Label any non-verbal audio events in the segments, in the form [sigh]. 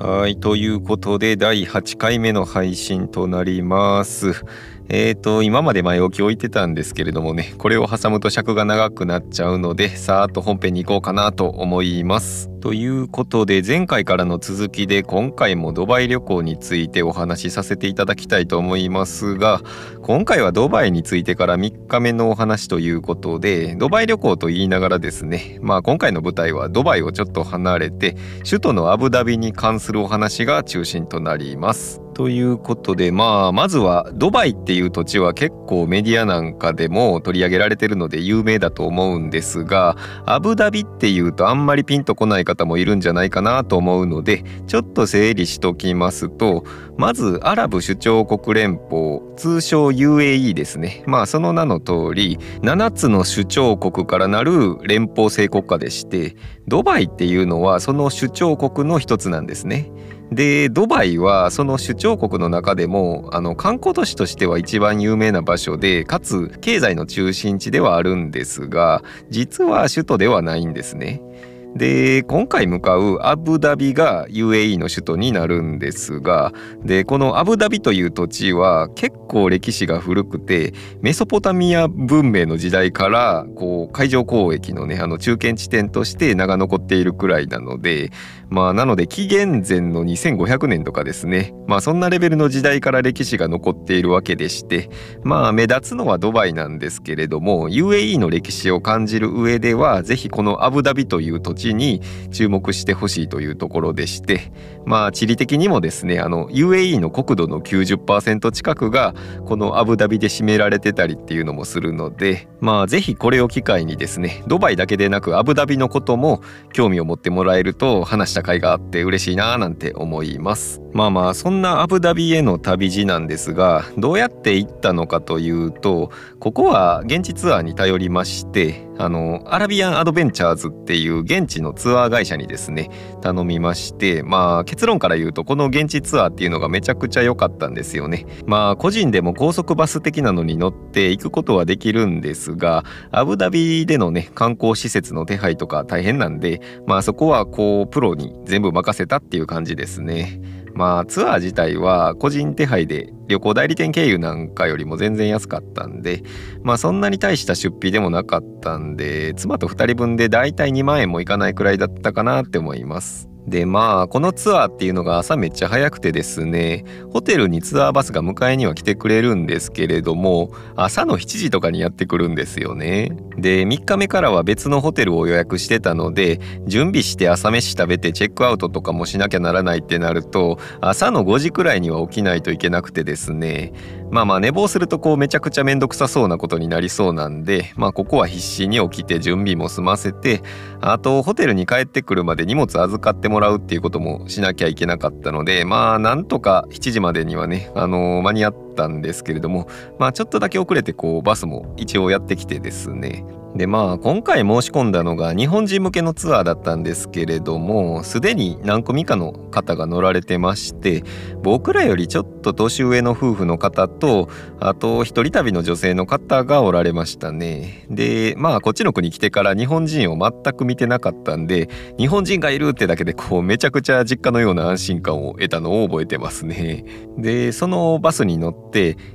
はいということで第8回目の配信となります。えーと今まで前置き置いてたんですけれどもねこれを挟むと尺が長くなっちゃうのでさーっと本編に行こうかなと思います。ということで前回からの続きで今回もドバイ旅行についてお話しさせていただきたいと思いますが今回はドバイについてから3日目のお話ということでドバイ旅行と言いながらですねまあ今回の舞台はドバイをちょっと離れて首都のアブダビに関するお話が中心となります。ということでまあまずはドバイっていう土地は結構メディアなんかでも取り上げられてるので有名だと思うんですがアブダビっていうとあんまりピンとこない方もいるんじゃないかなと思うのでちょっと整理しときますとまずアラブ首長国連邦通称 UAE ですねまあその名の通り7つの首長国からなる連邦制国家でしてドバイっていうのはその首長国の一つなんですね。でドバイはその首長国の中でもあの観光都市としては一番有名な場所でかつ経済の中心地ではあるんですが実は首都ではないんですね。で今回向かうアブダビが UAE の首都になるんですがでこのアブダビという土地は結構歴史が古くてメソポタミア文明の時代からこう海上交易のねあの中堅地点として名が残っているくらいなのでまあなので紀元前の2500年とかですねまあそんなレベルの時代から歴史が残っているわけでしてまあ目立つのはドバイなんですけれども UAE の歴史を感じる上ではぜひこのアブダビという土地に注目してほしいというところでしてまあ地理的にもですねあの UAE の国土の90%近くがこのアブダビで占められてたりっていうのもするのでまあぜひこれを機会にですねドバイだけでなくアブダビのことも興味を持ってもらえると話した甲斐があって嬉しいななんて思います。まあまあそんなアブダビへの旅路なんですがどうやって行ったのかというとここは現地ツアーに頼りましてあのアラビアンアドベンチャーズっていう現地のツアー会社にですね頼みましてまあ結論から言うとこの現地ツアーっていうのがめちゃくちゃ良かったんですよね。まあ個人でも高速バス的なのに乗って行くことはできるんですがアブダビでのね観光施設の手配とか大変なんでまあそこはこうプロに全部任せたっていう感じですね。まあツアー自体は個人手配で旅行代理店経由なんかよりも全然安かったんでまあそんなに大した出費でもなかったんで妻と2人分でだいたい2万円もいかないくらいだったかなって思います。でまあこのツアーっていうのが朝めっちゃ早くてですねホテルにツアーバスが迎えには来てくれるんですけれども朝の7時とかにやってくるんですよね。で3日目からは別のホテルを予約してたので準備して朝飯食べてチェックアウトとかもしなきゃならないってなると朝の5時くらいには起きないといけなくてですね。まあまあ寝坊するとこうめちゃくちゃめんどくさそうなことになりそうなんでまあここは必死に起きて準備も済ませてあとホテルに帰ってくるまで荷物預かってもらうっていうこともしなきゃいけなかったのでまあなんとか7時までにはねあのー、間に合ってたんですけれどもまあちょっとだけ遅れてこうバスも一応やってきてですね。でまあ今回申し込んだのが日本人向けのツアーだったんですけれどもすでに何組かの方が乗られてまして僕らよりちょっと年上の夫婦の方とあと一人旅の女性の方がおられましたね。でまあこっちの国来てから日本人を全く見てなかったんで日本人がいるってだけでこうめちゃくちゃ実家のような安心感を得たのを覚えてますね。でそのバスに乗って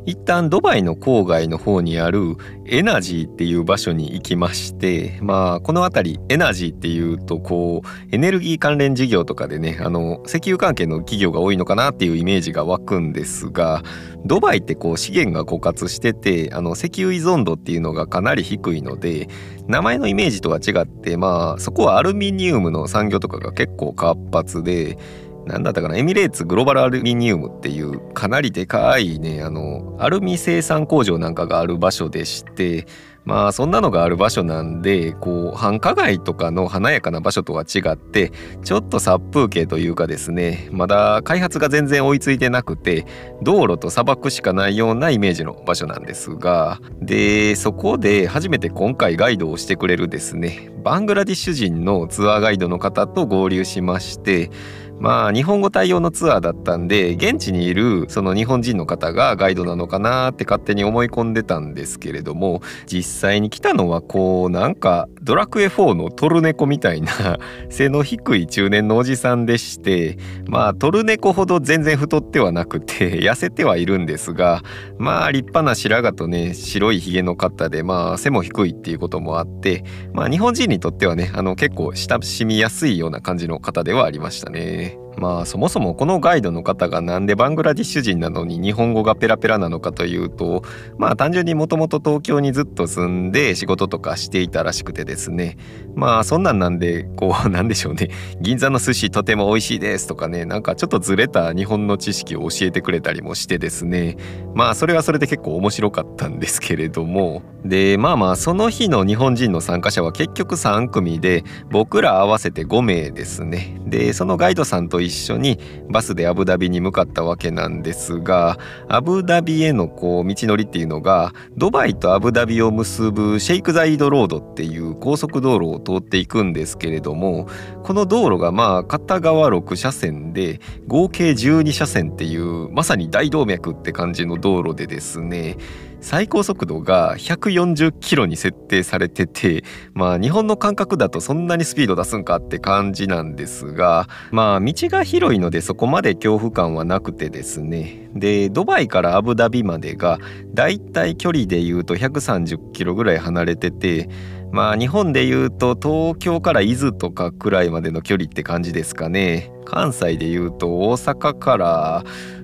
一旦ドバイの郊外の方にあるエナジーっていう場所に行きましてまあこの辺りエナジーっていうとこうエネルギー関連事業とかでねあの石油関係の企業が多いのかなっていうイメージが湧くんですがドバイってこう資源が枯渇しててあの石油依存度っていうのがかなり低いので名前のイメージとは違ってまあそこはアルミニウムの産業とかが結構活発でなんだったかなエミレーツグローバルアルミニウムっていうかなりでかいねあのアルミ生産工場なんかがある場所でしてまあそんなのがある場所なんでこう繁華街とかの華やかな場所とは違ってちょっと殺風景というかですねまだ開発が全然追いついてなくて道路と砂漠しかないようなイメージの場所なんですがでそこで初めて今回ガイドをしてくれるですねバングラディッシュ人のツアーガイドの方と合流しましてまあ日本語対応のツアーだったんで現地にいるその日本人の方がガイドなのかなって勝手に思い込んでたんですけれども実際に来たのはこうなんかドラクエ4のトルネコみたいな [laughs] 背の低い中年のおじさんでしてまあトルネコほど全然太ってはなくて痩せてはいるんですがまあ立派な白髪とね白いひげの方でまあ背も低いっていうこともあってまあ日本人にとってはねあの結構親しみやすいような感じの方ではありましたね。まあそもそもこのガイドの方がなんでバングラディッシュ人なのに日本語がペラペラなのかというとまあ単純にもともと東京にずっと住んで仕事とかしていたらしくてですね。まあそんなんなんでこうなんでしょうね。銀座の寿司とても美味しいですとかね。なんかちょっとずれた日本の知識を教えてくれたりもしてですね。まあそれはそれで結構面白かったんですけれども。でまあまあその日の日本人の参加者は結局3組で僕ら合わせて5名ですね。でそのガイドさんと一緒にバスでアブダビに向かったわけなんですがアブダビへのこう道のりっていうのがドバイとアブダビを結ぶシェイクザイドロードっていう高速道路を通っていくんですけれどもこの道路がまあ片側6車線で合計12車線っていうまさに大動脈って感じの道路でですね最高速度が140キロに設定されててまあ日本の感覚だとそんなにスピード出すんかって感じなんですがまあ道が広いのでそこまで恐怖感はなくてですね。でドバイからアブダビまでがだいたい距離で言うと130キロぐらい離れててまあ日本で言うと東京から伊豆とかくらいまでの距離って感じですかね。関西で言うと大阪から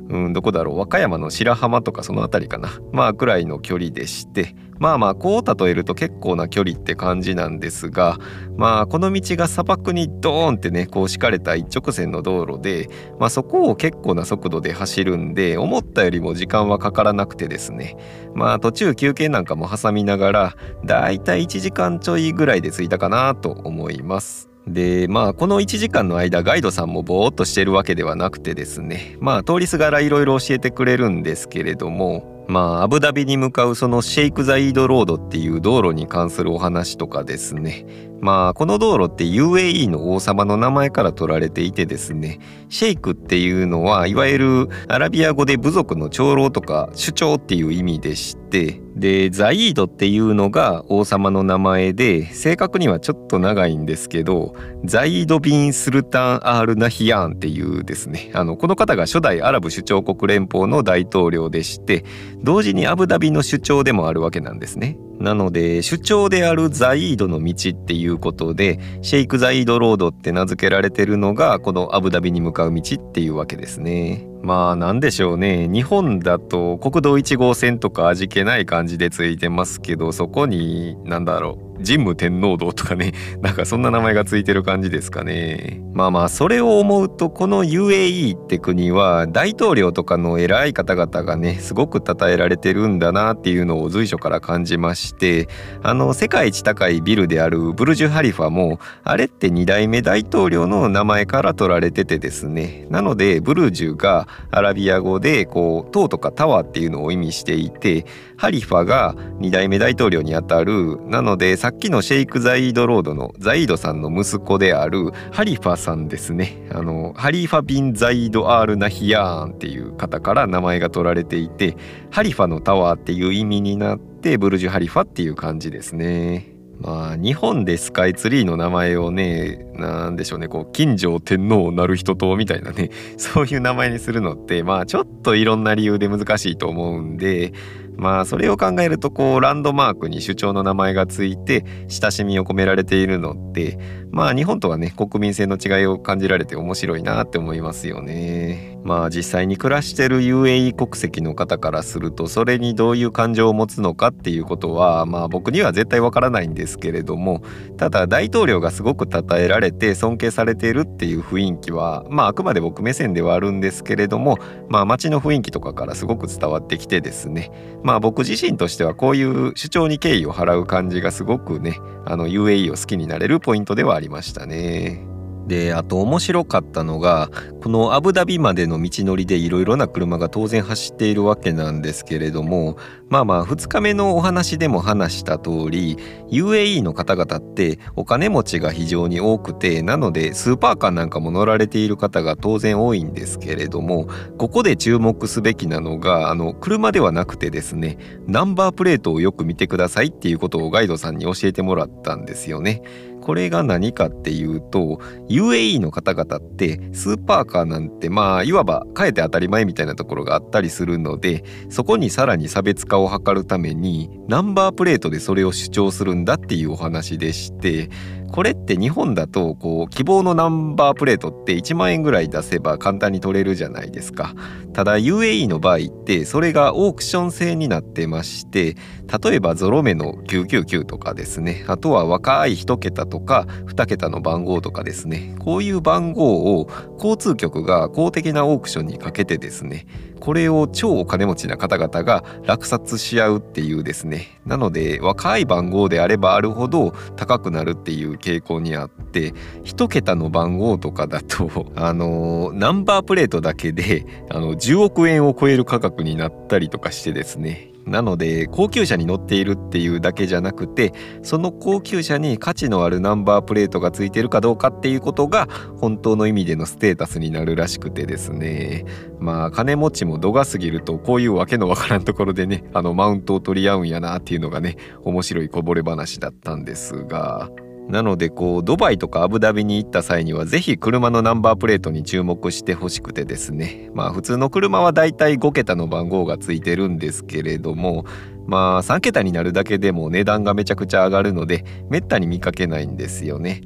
うん、どこだろう。和歌山の白浜とかその辺りかな。まあくらいの距離でして。まあまあこう例えると結構な距離って感じなんですが。まあこの道が砂漠にドーンってねこう敷かれた一直線の道路で。まあそこを結構な速度で走るんで思ったよりも時間はかからなくてですね。まあ途中休憩なんかも挟みながらだいたい1時間ちょいぐらいで着いたかなと思います。でまあこの1時間の間ガイドさんもぼーっとしてるわけではなくてですね。まあ通りすがらいろいろ教えてくれるんですけれどもまあアブダビに向かうそのシェイク・ザ・イード・ロードっていう道路に関するお話とかですね。まあこの道路って UAE の王様の名前から取られていてですねシェイクっていうのはいわゆるアラビア語で部族の長老とか首長っていう意味でしてでザイードっていうのが王様の名前で正確にはちょっと長いんですけどザイード・ビン・スルタン・アール・ナヒヤーンっていうですねあのこの方が初代アラブ首長国連邦の大統領でして同時にアブダビの首長でもあるわけなんですね。なので主張であるザイードの道っていういうことでシェイク・ザイードロードって名付けられてるのがこのアブダビに向かう道っていうわけですね。まあなんでしょうね日本だと国道1号線とか味気ない感じでついてますけどそこに何だろう神武天皇堂とかね [laughs] なんかそんな名前がついてる感じですかね。まあまあそれを思うとこの UAE って国は大統領とかの偉い方々がねすごく称えられてるんだなっていうのを随所から感じましてあの世界一高いビルであるブルジュ・ハリファもあれって2代目大統領の名前から取られててですね。なのでブルジュがアラビア語でこう塔とかタワーっていうのを意味していてハリファが2代目大統領にあたる。なのでさっきのシェイク・ザイードロードのザイードさんの息子であるハリファさんですねあのハリファ・ビン・ザイード・アール・ナヒヤーンっていう方から名前が取られていてハリファのタワーっていう意味になってブルジュ・ハリファっていう感じですね。まあ日本でスカイツリーの名前をね何でしょうねこう金城天皇なる人とみたいなねそういう名前にするのってまあちょっといろんな理由で難しいと思うんでまあそれを考えるとこうランドマークに首長の名前がついて親しみを込められているのってまあ日本とはね国民性の違いを感じられて面白いなって思いますよね。まあ実際に暮らしてる UAE 国籍の方からするとそれにどういう感情を持つのかっていうことはまあ僕には絶対わからないんですけれどもただ大統領がすごく称えられて尊敬されているっていう雰囲気はまああくまで僕目線ではあるんですけれどもまあ街の雰囲気とかからすごく伝わってきてですねまあ僕自身としてはこういう主張に敬意を払う感じがすごくねあの UAE を好きになれるポイントではありましたね。であと面白かったのがこのアブダビまでの道のりでいろいろな車が当然走っているわけなんですけれどもまあまあ2日目のお話でも話した通り UAE の方々ってお金持ちが非常に多くてなのでスーパーカーなんかも乗られている方が当然多いんですけれどもここで注目すべきなのがあの車ではなくてですねナンバープレートをよく見てくださいっていうことをガイドさんに教えてもらったんですよね。これが何かっていうと UAE の方々ってスーパーカーなんてまあいわば変えて当たり前みたいなところがあったりするのでそこにさらに差別化を図るためにナンバープレートでそれを主張するんだっていうお話でしてこれって日本だとこう希望のナンバープレートって1万円ぐらい出せば簡単に取れるじゃないですか。ただ UAE の場合ってそれがオークション制になってまして例えばゾロ目の999とかですね。あとは若い1桁とか2桁の番号とかですね。こういう番号を交通局が公的なオークションにかけてですねこれを超お金持ちな方々が落札し合うっていうですね。なので若い番号であればあるほど高くなるっていう傾向にあって1桁の番号とかだと [laughs] あのナンバープレートだけであの10億円を超える価格になったりとかしてですね。なので高級車に乗っているっていうだけじゃなくてその高級車に価値のあるナンバープレートがついてるかどうかっていうことが本当の意味でのステータスになるらしくてですねまあ金持ちも度が過ぎるとこういうわけのわからんところでねあのマウントを取り合うんやなっていうのがね面白いこぼれ話だったんですが。なのでこうドバイとかアブダビに行った際には是非車のナンバープレートに注目してほしくてですねまあ普通の車はだいたい5桁の番号がついてるんですけれどもまあ3桁になるだけでも値段がめちゃくちゃ上がるのでめったに見かけないんですよね。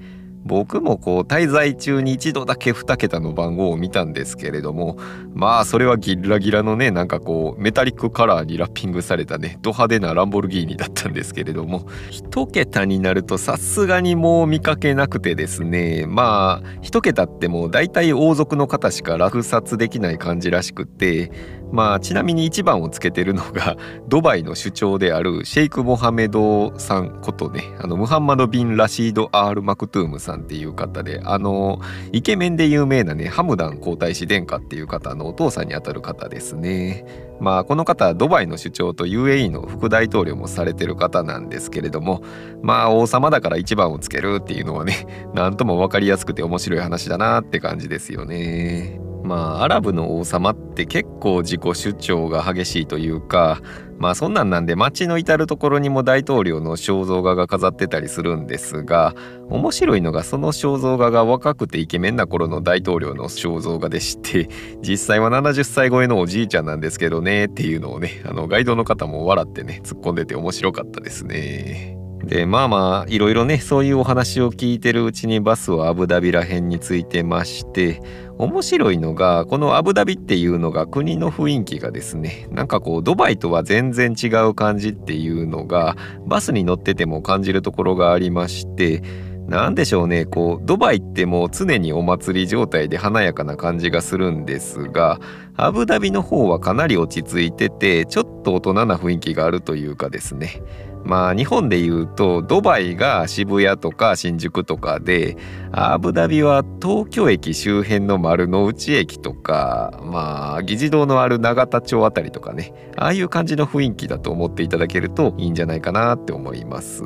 僕もこう滞在中に一度だけ2桁の番号を見たんですけれどもまあそれはギラギラのねなんかこうメタリックカラーにラッピングされたねド派手なランボルギーニだったんですけれども1桁になるとさすがにもう見かけなくてですねまあ1桁ってもう大体王族の方しか落札できない感じらしくてまあちなみに1番をつけてるのが [laughs] ドバイの首長であるシェイク・モハメドさんことねあのムハンマド・ビン・ラシード・アール・マクトゥームさんっていう方であのイケメンで有名なねハムダン皇太子殿下っていう方のお父さんにあたる方ですね。まあこの方はドバイの首長と UAE の副大統領もされてる方なんですけれどもまあ王様だから一番をつけるっていうのはね何とも分かりやすくて面白い話だなって感じですよね。まあアラブの王様って結構自己主張が激しいというかまあそんなんなんで街の至る所にも大統領の肖像画が飾ってたりするんですが面白いのがその肖像画が若くてイケメンな頃の大統領の肖像画でして実際は70歳超えのおじいちゃんなんですけどねっていうのをねあのガイドの方も笑ってね突っ込んでて面白かったですね。でまあまあいろいろねそういうお話を聞いてるうちにバスはアブダビら辺についてまして面白いのがこのアブダビっていうのが国の雰囲気がですねなんかこうドバイとは全然違う感じっていうのがバスに乗ってても感じるところがありまして何でしょうねこうドバイってもう常にお祭り状態で華やかな感じがするんですがアブダビの方はかなり落ち着いててちょっと大人な雰囲気があるというかですね。まあ日本でいうとドバイが渋谷とか新宿とかでアブダビは東京駅周辺の丸の内駅とかまあ議事堂のある永田町あたりとかねああいう感じの雰囲気だと思っていただけるといいんじゃないかなって思います。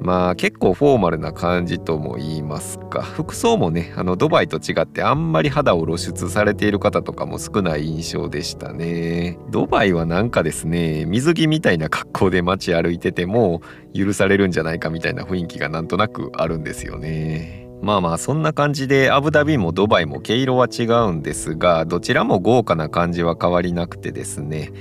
まあ結構フォーマルな感じとも言いますか。服装もねあのドバイと違ってあんまり肌を露出されている方とかも少ない印象でしたね。ドバイはなんかですね水着みたいな格好で街歩いてても許されるんじゃないかみたいな雰囲気がなんとなくあるんですよね。まあまあそんな感じでアブダビもドバイも毛色は違うんですがどちらも豪華な感じは変わりなくてですね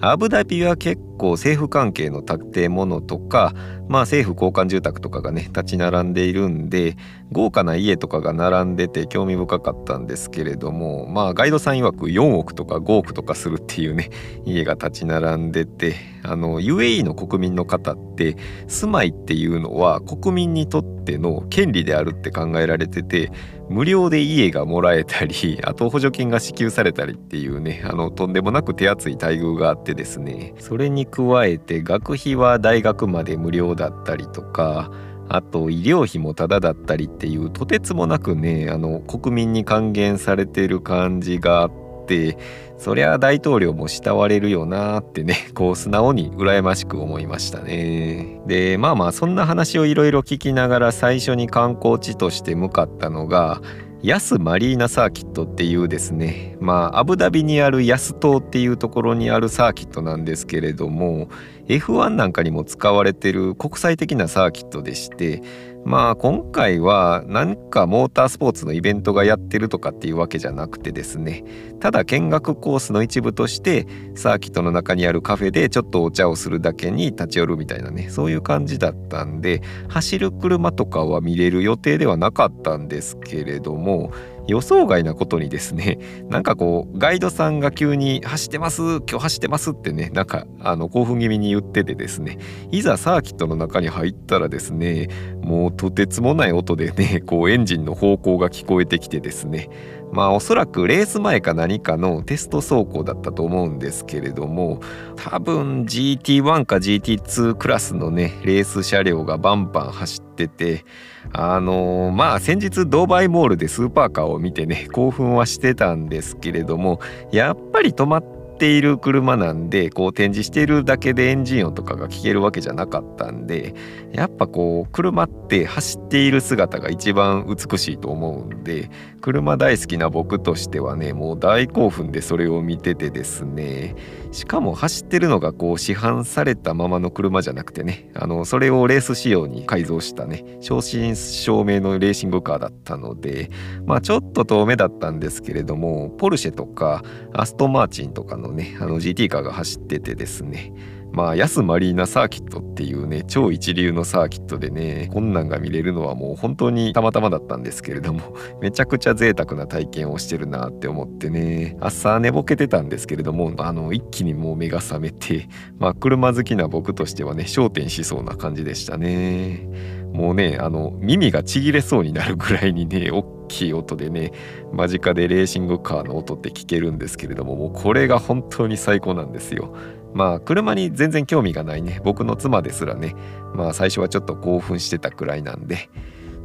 アブダビは結構政府関係の建物とか、まあ、政府交換住宅とかがね立ち並んでいるんで豪華な家とかが並んでて興味深かったんですけれどもまあガイドさん曰く4億とか5億とかするっていうね [laughs] 家が立ち並んでてあの UAE の国民の方って住まいっていうのは国民にとっての権利であるって考えられてて無料で家がもらえたり [laughs] あと補助金が支給されたりっていうねあのとんでもなく手厚い待遇があってですねそれに加えて学費は大学まで無料だったりとかあと医療費もタダだったりっていうとてつもなくねあの国民に還元されてる感じがあってそりゃ大統領も慕われるよなってね [laughs] こう素直に羨ましく思いましたね。でまあまあそんな話をいろいろ聞きながら最初に観光地として向かったのがヤスマリーナサーキットっていうですねまあアブダビにあるヤス島っていうところにあるサーキットなんですけれども F1 なんかにも使われてる国際的なサーキットでしてまあ今回は何かモータースポーツのイベントがやってるとかっていうわけじゃなくてですねただ見学コースの一部としてサーキットの中にあるカフェでちょっとお茶をするだけに立ち寄るみたいなねそういう感じだったんで走る車とかは見れる予定ではなかったんですけれども予想外なことにですね [laughs] なんかこうガイドさんが急に「走ってます今日走ってます」ってねなんかあの興奮気味に言っててですねいざサーキットの中に入ったらですねもうとてつもない音でね [laughs] こうエンジンの方向が聞こえてきてですねまあおそらくレース前か何かのテスト走行だったと思うんですけれども多分 GT1 か GT2 クラスのねレース車両がバンバン走っててあのー、まあ先日ドーバイモールでスーパーカーを見てね興奮はしてたんですけれどもやっぱり止まってている車なんでこう展示しているだけでエンジン音とかが聞けるわけじゃなかったんでやっぱこう車って走っている姿が一番美しいと思うんで車大好きな僕としてはねもう大興奮でそれを見ててですねしかも走ってるのがこう市販されたままの車じゃなくてねあのそれをレース仕様に改造したね正真正銘のレーシングカーだったのでまあちょっと遠目だったんですけれどもポルシェとかアストンマーチンとかのねあの GT カーが走っててですねまあヤスマリーナサーキットっていうね超一流のサーキットでねこんなんが見れるのはもう本当にたまたまだったんですけれども [laughs] めちゃくちゃ贅沢な体験をしてるなって思ってね朝寝ぼけてたんですけれどもあの一気にもう目が覚めて [laughs] まあ車好きな僕としてはね焦点しそうな感じでしたねもうねあの耳がちぎれそうになるぐらいにね [laughs] 大きい音でね間近でレーシングカーの音って聞けるんですけれどももうこれが本当に最高なんですよ。まあ車に全然興味がないね。僕の妻ですらね。まあ最初はちょっと興奮してたくらいなんで。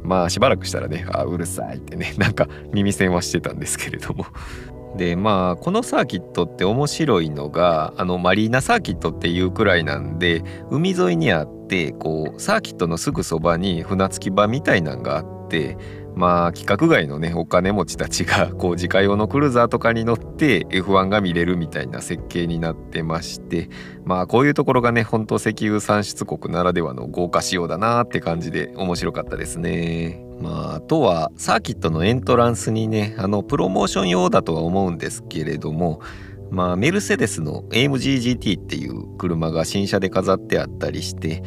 まあしばらくしたらねあうるさいってね。[laughs] なんか耳栓はしてたんですけれども。でまあこのサーキットって面白いのがあのマリーナサーキットっていうくらいなんで海沿いにあってこうサーキットのすぐそばに船着き場みたいなんがあってまあ規格外のねお金持ちたちがこう自家用のクルーザーとかに乗って F1 が見れるみたいな設計になってましてまあこういうところがね本当石油産出国ならではの豪華仕様だなって感じで面白かったですね。まああとはサーキットのエントランスにねあのプロモーション用だとは思うんですけれどもまあメルセデスの AMG GT っていう車が新車で飾ってあったりして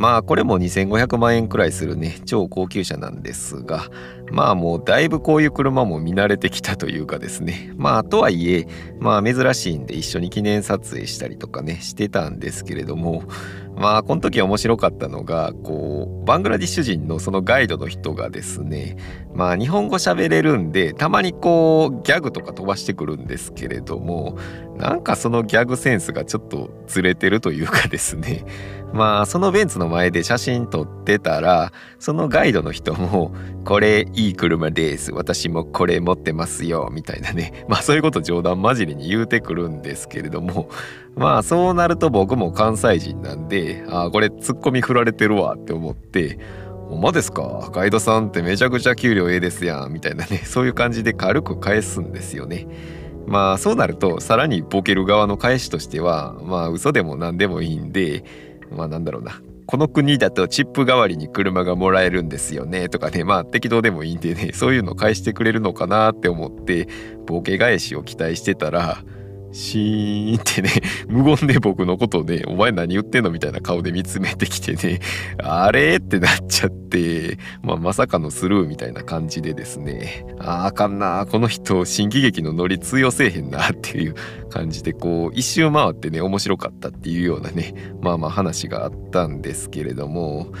まあこれも2500万円くらいするね超高級車なんですがまあもうだいぶこういう車も見慣れてきたというかですね。まあとはいえまあ珍しいんで一緒に記念撮影したりとかねしてたんですけれどもまあこの時面白かったのがこうバングラディッシュ人のそのガイドの人がですねまあ日本語喋れるんでたまにこうギャグとか飛ばしてくるんですけれどもなんかそのギャグセンスがちょっとずれてるというかですね。まあそのベンツの前で写真撮ってたらそのガイドの人も「これいい車です。私もこれ持ってますよ」みたいなね。まあそういうこと冗談交じりに言うてくるんですけれども。まあそうなると僕も関西人なんでああこれツッコミ振られてるわって思ってほんまですか？ガイドさんってめちゃくちゃ給料ええですやんみたいなね。そういう感じで軽く返すんですよね。まあそうなるとさらにボケる側の返しとしてはまあ嘘でも何でもいいんでまあなんだろうな。この国だとチップ代わりに車がもらえるんですよね。とかね。まあ適当でもいいんでね。そういうの返してくれるのかなって思ってボケ返しを期待してたらシーンってね、[laughs] 無言で僕のことをね、お前何言ってんのみたいな顔で見つめてきてね、あれってなっちゃって、まあ、まさかのスルーみたいな感じでですね、ああかんな、この人、新喜劇のノリ通用せえへんなっていう感じで、こう、一周回ってね、面白かったっていうようなね、まあまあ話があったんですけれども、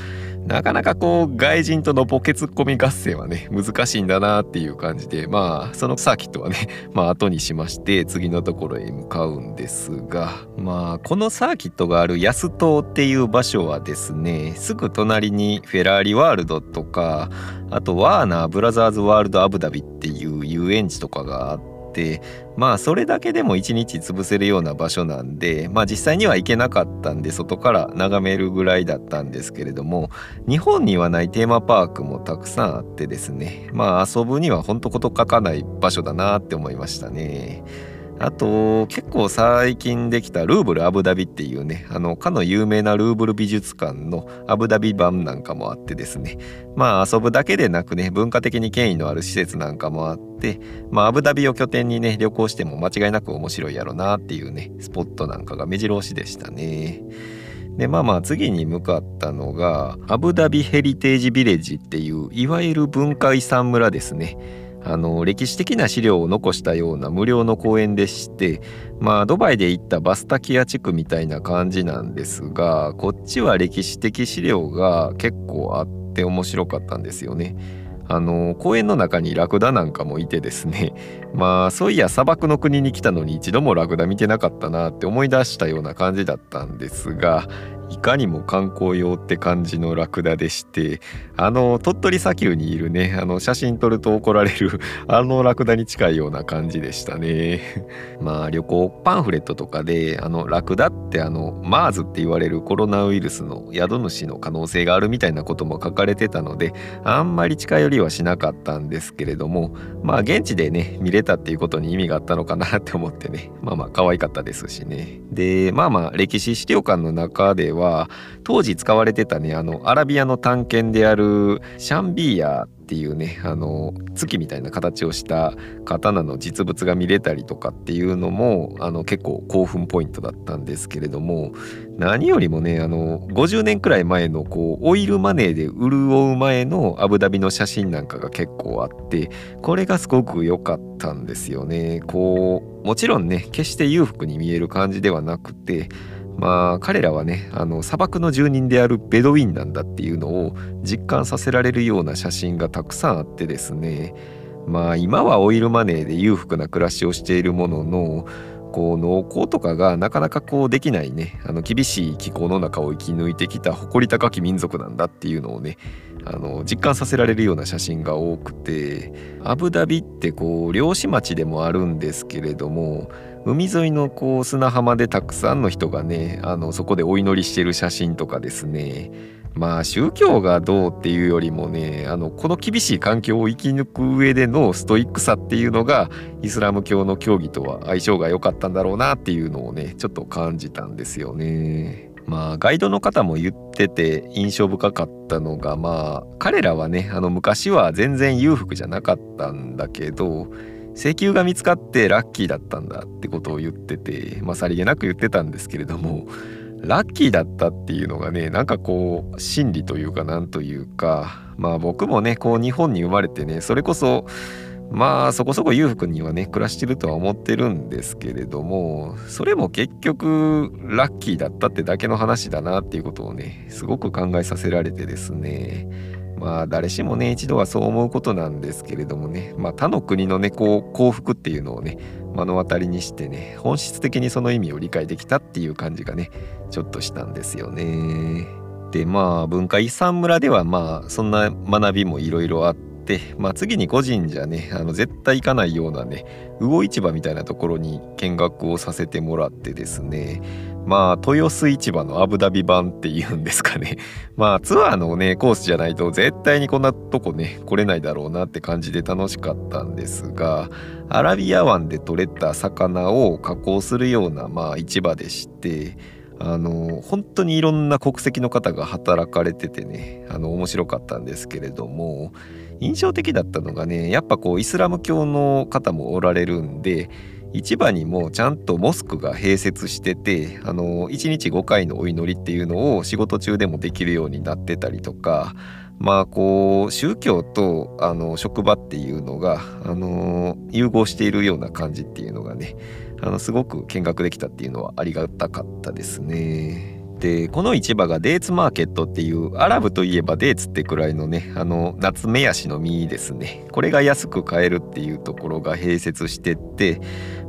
なかなかこう外人とのボケツッコミ合戦はね難しいんだなっていう感じでまあそのサーキットはね [laughs] まあ後にしまして次のところへ向かうんですがまあこのサーキットがある安島っていう場所はですねすぐ隣にフェラーリワールドとかあとワーナーブラザーズワールドアブダビっていう遊園地とかがあってってまあそれだけでも一日潰せるような場所なんでまあ実際には行けなかったんで外から眺めるぐらいだったんですけれども日本にはないテーマパークもたくさんあってですねまあ遊ぶにはほんと事欠かない場所だなって思いましたね。あと結構最近できたルーブルアブダビっていうねあのかの有名なルーブル美術館のアブダビ版なんかもあってですねまあ遊ぶだけでなくね文化的に権威のある施設なんかもあってまあアブダビを拠点にね旅行しても間違いなく面白いやろなっていうねスポットなんかが目白押しでしたね。でまあまあ次に向かったのがアブダビヘリテージビレッジっていういわゆる文化遺産村ですね。あの歴史的な資料を残したような無料の公園でしてまあドバイで行ったバスタキア地区みたいな感じなんですがこっちは歴史的資料が結構あって面白かったんですよね。あの公園の中にラクダなんかもいてですね [laughs] まあそういや砂漠の国に来たのに一度もラクダ見てなかったなって思い出したような感じだったんですがいかにも観光用って感じのラクダでしてあの鳥取砂丘にいるねあの写真撮ると怒られる [laughs] あのラクダに近いような感じでしたね。[laughs] まあ旅行パンフレットとかであのラクダってあのマーズって言われるコロナウイルスの宿主の可能性があるみたいなことも書かれてたのであんまり近寄りはしなかったんですけれどもまあ現地でね見れたっていうことに意味があったのかなって思ってね。まあまあ可愛かったですしね。でまあまあ歴史資料館の中ではは当時使われてたねあのアラビアの探検であるシャンビーヤっていうねあの月みたいな形をした刀の実物が見れたりとかっていうのもあの結構興奮ポイントだったんですけれども何よりもねあの50年くらい前のこうオイルマネーで潤う前のアブダビの写真なんかが結構あってこれがすごく良かったんですよね。こうもちろんね決して裕福に見える感じではなくてまあ彼らはねあの砂漠の住人であるベドウィンなんだっていうのを実感させられるような写真がたくさんあってですね。まあ今はオイルマネーで裕福な暮らしをしているもののこう農耕とかがなかなかこうできないねあの厳しい気候の中を生き抜いてきた誇り高き民族なんだっていうのをねあの実感させられるような写真が多くてアブダビってこう漁師町でもあるんですけれども海沿いのこう砂浜でたくさんの人がねあのそこでお祈りしてる写真とかですねまあ宗教がどうっていうよりもねあのこの厳しい環境を生き抜く上でのストイックさっていうのがイスラム教の教義とは相性が良かったんだろうなっていうのをねちょっと感じたんですよね。まあガイドの方も言ってて印象深かったのがまあ彼らはねあの昔は全然裕福じゃなかったんだけど石油が見つかってラッキーだったんだってことを言ってて、まあ、さりげなく言ってたんですけれどもラッキーだったっていうのがねなんかこう真理というかなんというかまあ僕もねこう日本に生まれてねそれこそまあそこそこ裕福にはね暮らしてるとは思ってるんですけれどもそれも結局ラッキーだったってだけの話だなっていうことをねすごく考えさせられてですね。まあ誰しもね一度はそう思うことなんですけれどもね、まあ、他の国のねこう幸福っていうのをね目の当たりにしてね本質的にその意味を理解できたっていう感じがねちょっとしたんですよね。でまあ文化遺産村ではまあそんな学びもいろいろあって、まあ、次に個人じゃねあの絶対行かないようなね魚市場みたいなところに見学をさせてもらってですねまあ豊洲市場のアブダビ版っていうんですかね。[laughs] まあツアーのねコースじゃないと絶対にこんなとこね来れないだろうなって感じで楽しかったんですがアラビア湾で取れた魚を加工するようなまあ市場でしてあの本当にいろんな国籍の方が働かれててねあの面白かったんですけれども印象的だったのがねやっぱこうイスラム教の方もおられるんで市場にもちゃんとモスクが併設しててあの1日5回のお祈りっていうのを仕事中でもできるようになってたりとかまあこう宗教とあの職場っていうのがあの融合しているような感じっていうのがねあのすごく見学できたっていうのはありがたかったですね。でこの市場がデーツマーケットっていうアラブといえばデーツってくらいのねあの夏目ヤシの実ですね。これが安く買えるっていうところが併設してって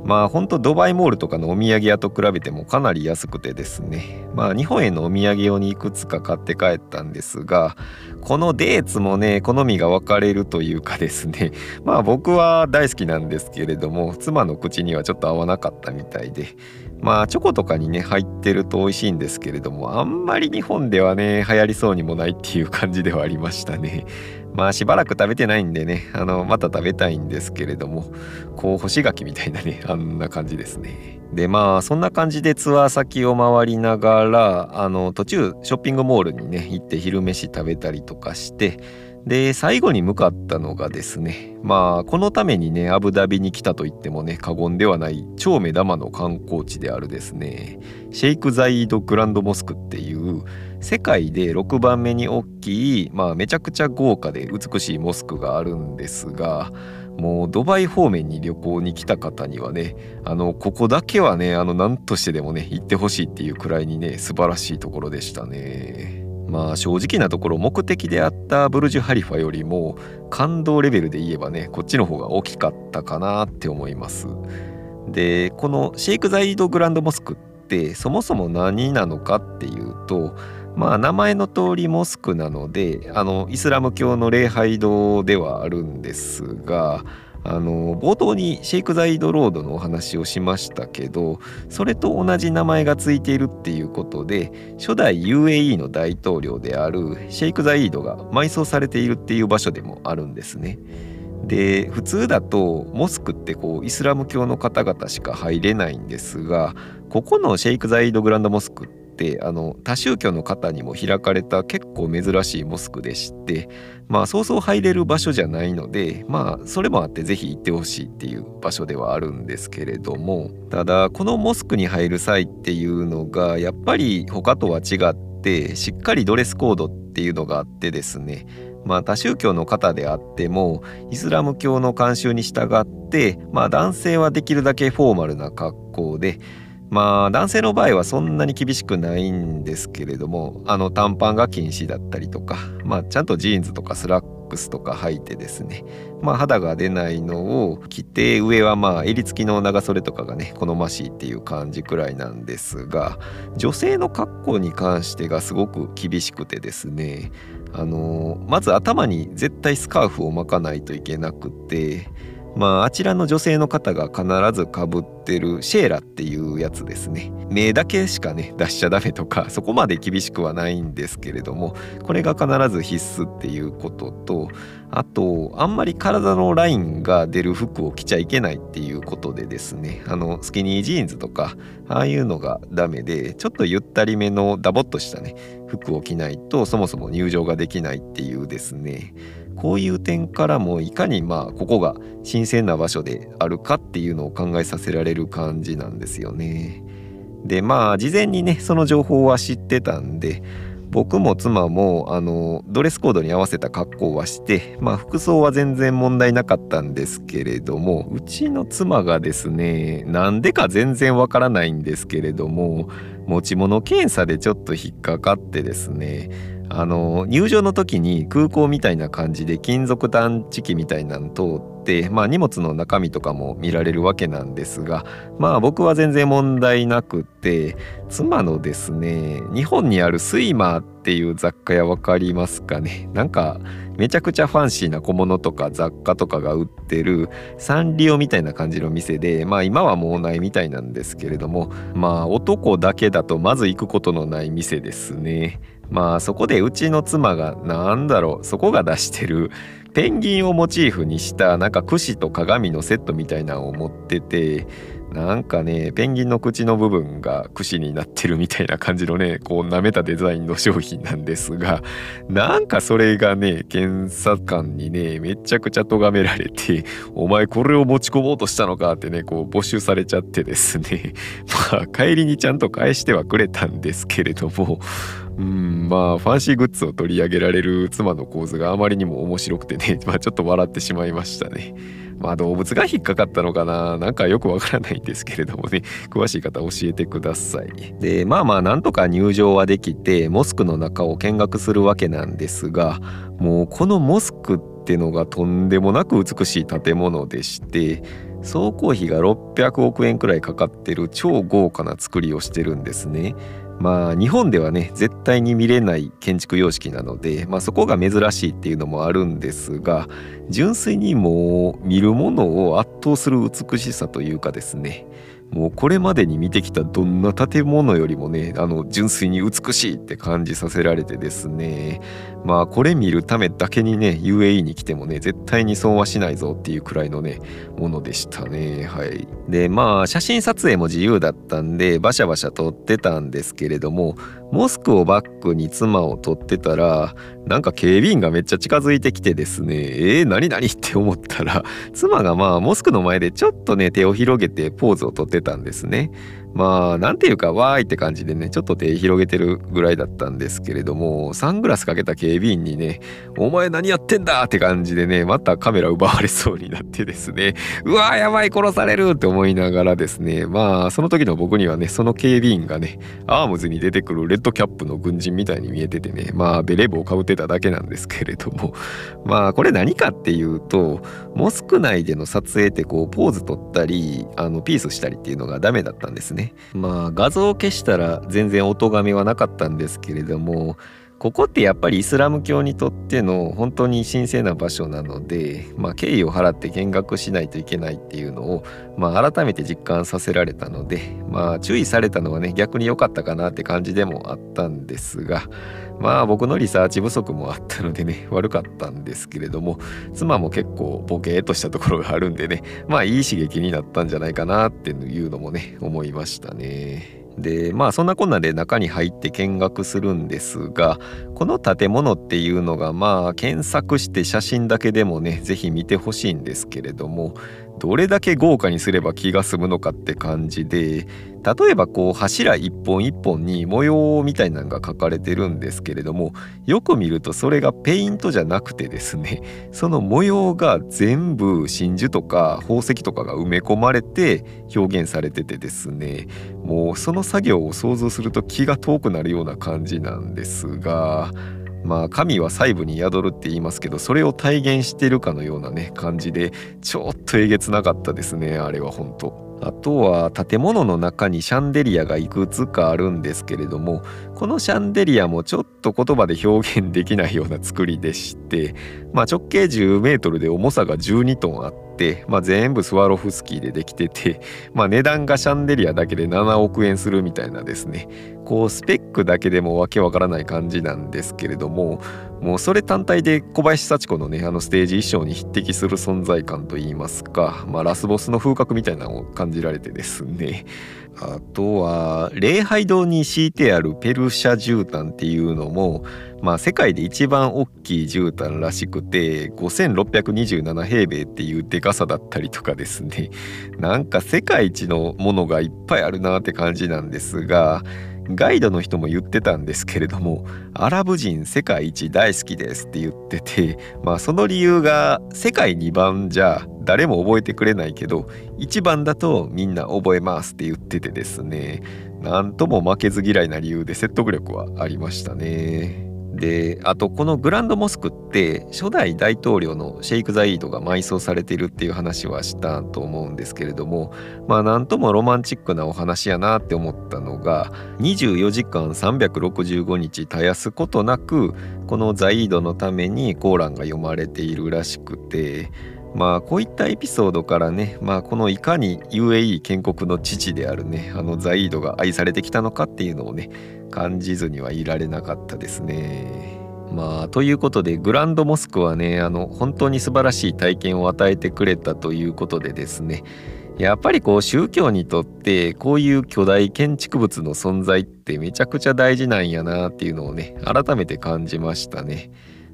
まあほんとドバイモールとかのお土産屋と比べてもかなり安くてですね。まあ日本へのお土産用にいくつか買って帰ったんですがこのデーツもね好みが分かれるというかですね。まあ僕は大好きなんですけれども妻の口にはちょっと合わなかったみたいで。まあチョコとかにね入ってると美味しいんですけれどもあんまり日本ではね流行りそうにもないっていう感じではありましたね。まあしばらく食べてないんでねあのまた食べたいんですけれどもこう干し柿みたいなね [laughs] あんな感じですね。でまあそんな感じでツアー先を回りながらあの途中ショッピングモールにね行って昼飯食べたりとかしてで最後に向かったのがですねまあこのためにねアブダビに来たと言ってもね過言ではない超目玉の観光地であるですねシェイク・ザイード・グランド・モスクっていう世界で6番目に大きい、まあ、めちゃくちゃ豪華で美しいモスクがあるんですがもうドバイ方面に旅行に来た方にはねあのここだけはねあの何としてでもね行ってほしいっていうくらいにね素晴らしいところでしたね。まあ正直なところ目的であったブルジュ・ハリファよりも感動レベルで言えばねこっちの方が大きかったかなって思います。でこのシェイク・ザイード・グランド・モスクってそもそも何なのかっていうとまあ名前の通りモスクなのであのイスラム教の礼拝堂ではあるんですがあの冒頭にシェイク・ザイード・ロードのお話をしましたけどそれと同じ名前がついているっていうことで初代 UAE の大統領であるシェイク・ザイードが埋葬されているっていう場所でもあるんですね。で普通だとモスクってこうイスラム教の方々しか入れないんですがここのシェイク・ザイード・グランド・モスクってあの多宗教の方にも開かれた結構珍しいモスクでしてまあそうそう入れる場所じゃないのでまあそれもあって是非行ってほしいっていう場所ではあるんですけれどもただこのモスクに入る際っていうのがやっぱり他とは違ってしっかりドレスコードっていうのがあってですねまあ他宗教の方であってもイスラム教の慣習に従ってまあ男性はできるだけフォーマルな格好でまあ男性の場合はそんなに厳しくないんですけれどもあの短パンが禁止だったりとか、まあ、ちゃんとジーンズとかスラックスとか履いてですね、まあ、肌が出ないのを着て上はまあ襟付きの長袖とかがね好ましいっていう感じくらいなんですが女性の格好に関してがすごく厳しくてですねあのまず頭に絶対スカーフを巻かないといけなくてまああちらの女性の方が必ずかぶってるシェーラっていうやつですね。目だけしかね出しちゃダメとか [laughs] そこまで厳しくはないんですけれどもこれが必ず必須っていうこととあとあんまり体のラインが出る服を着ちゃいけないっていうことでですねあのスキニージーンズとかああいうのがダメでちょっとゆったりめのダボっとしたね服を着ないとそもそも入場ができないっていうですね。こういう点からもいかにまあここが新鮮な場所であるかっていうのを考えさせられる感じなんですよね。でまあ事前にねその情報は知ってたんで僕も妻もあのドレスコードに合わせた格好はしてまあ服装は全然問題なかったんですけれどもうちの妻がですねなんでか全然わからないんですけれども持ち物検査でちょっと引っかかってですねあの入場の時に空港みたいな感じで金属探知機みたいなの通って、まあ、荷物の中身とかも見られるわけなんですがまあ僕は全然問題なくて妻のですね日本にあるスイマーっていう雑貨屋分かりますかね？なんかめちゃくちゃファンシーな小物とか雑貨とかが売ってるサンリオみたいな感じの店でまあ今はもうないみたいなんですけれどもまあ男だけだとまず行くことのない店ですね。まあそこでうちの妻が何だろうそこが出してるペンギンをモチーフにしたなんか櫛と鏡のセットみたいなのを持っててなんかねペンギンの口の部分が櫛になってるみたいな感じのねこう舐めたデザインの商品なんですがなんかそれがね検査官にねめちゃくちゃ咎められて「お前これを持ち込もうとしたのか」ってねこう募集されちゃってですね。[laughs] まあ帰りにちゃんと返してはくれたんですけれどもうんまあファンシーグッズを取り上げられる妻の構図があまりにも面白くてね、[laughs] まあ、ちょっと笑ってしまいましたね。まあ動物が引っかかったのかな？なんかよくわからないんですけれどもね詳しい方教えてくださいでまあまあなんとか入場はできてモスクの中を見学するわけなんですがもうこのモスクってのがとんでもなく美しい建物でして総工費が600億円くらいかかってる超豪華な作りをしてるんですね。まあ日本ではね絶対に見れない建築様式なので、まあ、そこが珍しいっていうのもあるんですが純粋にも見るものを圧倒する美しさというかですねもうこれまでに見てきたどんな建物よりもねあの純粋に美しいって感じさせられてですね。まあこれ見るためだけにね UAE に来てもね絶対に損はしないぞっていうくらいのねものでしたね。はい。でまあ写真撮影も自由だったんでバシャバシャ撮ってたんですけれどもモスクをバックに妻を撮ってたらなんか警備員がめっちゃ近づいてきてですね。えー、何々って思ったら妻がまあモスクの前でちょっとね手を広げてポーズをとってたんですね。まあなんていうかわーいって感じでねちょっと手広げてるぐらいだったんですけれどもサングラスかけた警備員にね「お前何やってんだ!」って感じでねまたカメラ奪われそうになってですねうわーやばい殺されるって思いながらですねまあその時の僕にはねその警備員がねアームズに出てくるレッドキャップの軍人みたいに見えててねまあベレー帽をかぶってただけなんですけれどもまあこれ何かっていうとモスク内での撮影ってこうポーズ取ったりあのピースしたりっていうのがダメだったんですねね。まあ画像を消したら全然音がみはなかったんですけれどもここってやっぱりイスラム教にとっての本当に神聖な場所なので、まあ、敬意を払って見学しないといけないっていうのを、まあ、改めて実感させられたので、まあ、注意されたのはね逆に良かったかなって感じでもあったんですがまあ僕のリサーチ不足もあったのでね [laughs] 悪かったんですけれども妻も結構ボケーっとしたところがあるんでねまあいい刺激になったんじゃないかなっていうのもね思いましたね。でまあそんなこんなで中に入って見学するんですがこの建物っていうのがまあ検索して写真だけでもね是非見てほしいんですけれどもどれだけ豪華にすれば気が済むのかって感じで例えばこう柱一本一本に模様みたいなのが書かれてるんですけれどもよく見るとそれがペイントじゃなくてですね [laughs] その模様が全部真珠とか宝石とかが埋め込まれて表現されててですねもうその作業を想像すると気が遠くなるような感じなんですがまあ神は細部に宿るって言いますけどそれを体現してるかのようなね感じでちょっとえげつなかったですねあれは本当。あとは建物の中にシャンデリアがいくつかあるんですけれどもこのシャンデリアもちょっと言葉で表現できないような作りでして、まあ、直径10メートルで重さが12トンあって、まあ、全部スワロフスキーでできてて、[laughs] まあ、値段がシャンデリアだけで7億円するみたいなですね。こうスペックだけでもわけわからない感じなんですけれどももうそれ単体で小林幸子のねあのステージ衣装に匹敵する存在感といいますか、まあ、ラスボスの風格みたいなのを感じられてですね。あとは礼拝堂に敷いてあるペルシャ絨毯っていうのも、まあ、世界で一番大きい絨毯らしくて5627平米っていうでかさだったりとかですね [laughs] なんか世界一のものがいっぱいあるなって感じなんですがガイドの人も言ってたんですけれどもアラブ人世界一大好きですって言っててまあその理由が世界2番じゃ誰も覚えてくれないけど1番だとみんな覚えますって言っててですねなんとも負けず嫌いな理由で説得力はありましたね。であとこのグランドモスクって初代大統領のシェイク・ザイードが埋葬されているっていう話はしたと思うんですけれどもまあなんともロマンチックなお話やなって思ったのが24時間365日絶やすことなくこのザイードのためにコーランが読まれているらしくてまあこういったエピソードからね、まあ、このいかに UAE 建国の父であるねあのザイードが愛されてきたのかっていうのをね感じずにはいられなかったですね。まあということでグランドモスクはねあの本当に素晴らしい体験を与えてくれたということでですねやっぱりこう宗教にとってこういう巨大建築物の存在ってめちゃくちゃ大事なんやなっていうのをね改めて感じましたね。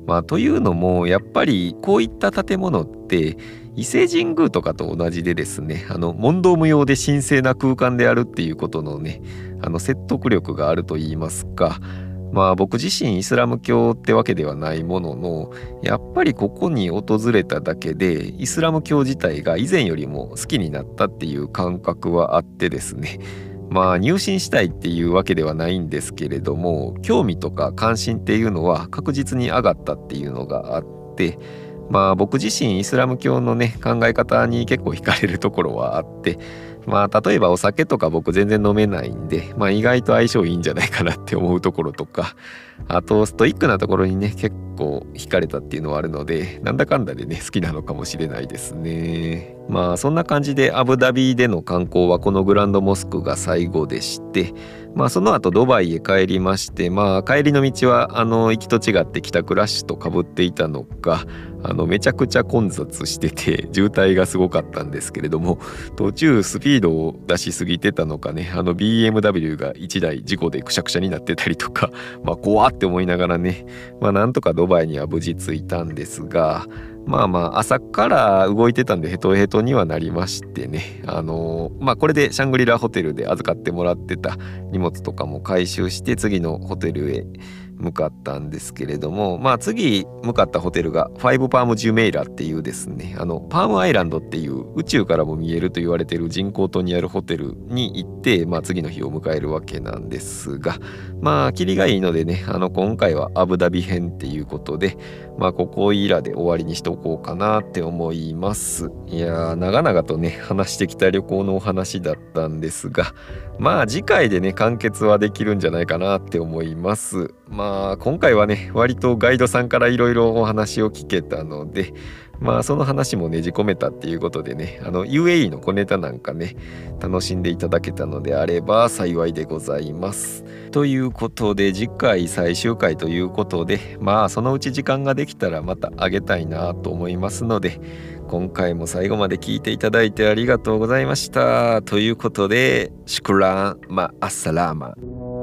まあ、というのもやっぱりこういった建物って伊勢神宮とかと同じでですねあの問答無用で神聖な空間であるっていうことのねあの説得力があると言いますかまあ僕自身イスラム教ってわけではないもののやっぱりここに訪れただけでイスラム教自体が以前よりも好きになったっていう感覚はあってですねまあ入信したいっていうわけではないんですけれども興味とか関心っていうのは確実に上がったっていうのがあってまあ僕自身イスラム教のね考え方に結構惹かれるところはあってまあ例えばお酒とか僕全然飲めないんで、まあ、意外と相性いいんじゃないかなって思うところとかあとストイックなところにね結構惹かれたっていうのはあるのでなんだかんだでね好きなのかもしれないですね。まあそんな感じでアブダビでの観光はこのグランドモスクが最後でしてまあその後ドバイへ帰りましてまあ帰りの道はあの行きと違って帰宅ラッシュとかぶっていたのかあのめちゃくちゃ混雑してて渋滞がすごかったんですけれども途中スピードを出しすぎてたのかねあの BMW が1台事故でくしゃくしゃになってたりとかまあ怖って思いながらねまあなんとかドバイには無事着いたんですがまあまあ朝から動いてたんでヘトヘトにはなりましてね。あのまあこれでシャングリラホテルで預かってもらってた荷物とかも回収して次のホテルへ向かったんですけれどもまあ次向かったホテルがファイブパーム・ジュメイラっていうですねあのパームアイランドっていう宇宙からも見えると言われてる人工島にあるホテルに行って、まあ、次の日を迎えるわけなんですがまあ霧がいいのでねあの今回はアブダビ編っていうことでまあここいらで終わりにしておこうかなって思います。いやー長々とね話してきた旅行のお話だったんですがまあ次回でね完結はできるんじゃないかなって思います。まあ今回はね割とガイドさんからいろいろお話を聞けたのでまあその話もねじ込めたっていうことでねあの UAE の小ネタなんかね楽しんでいただけたのであれば幸いでございます。ということで次回最終回ということでまあそのうち時間ができたらまたあげたいなと思いますので今回も最後まで聞いていただいてありがとうございました。ということでシュクランマアッサラーマ。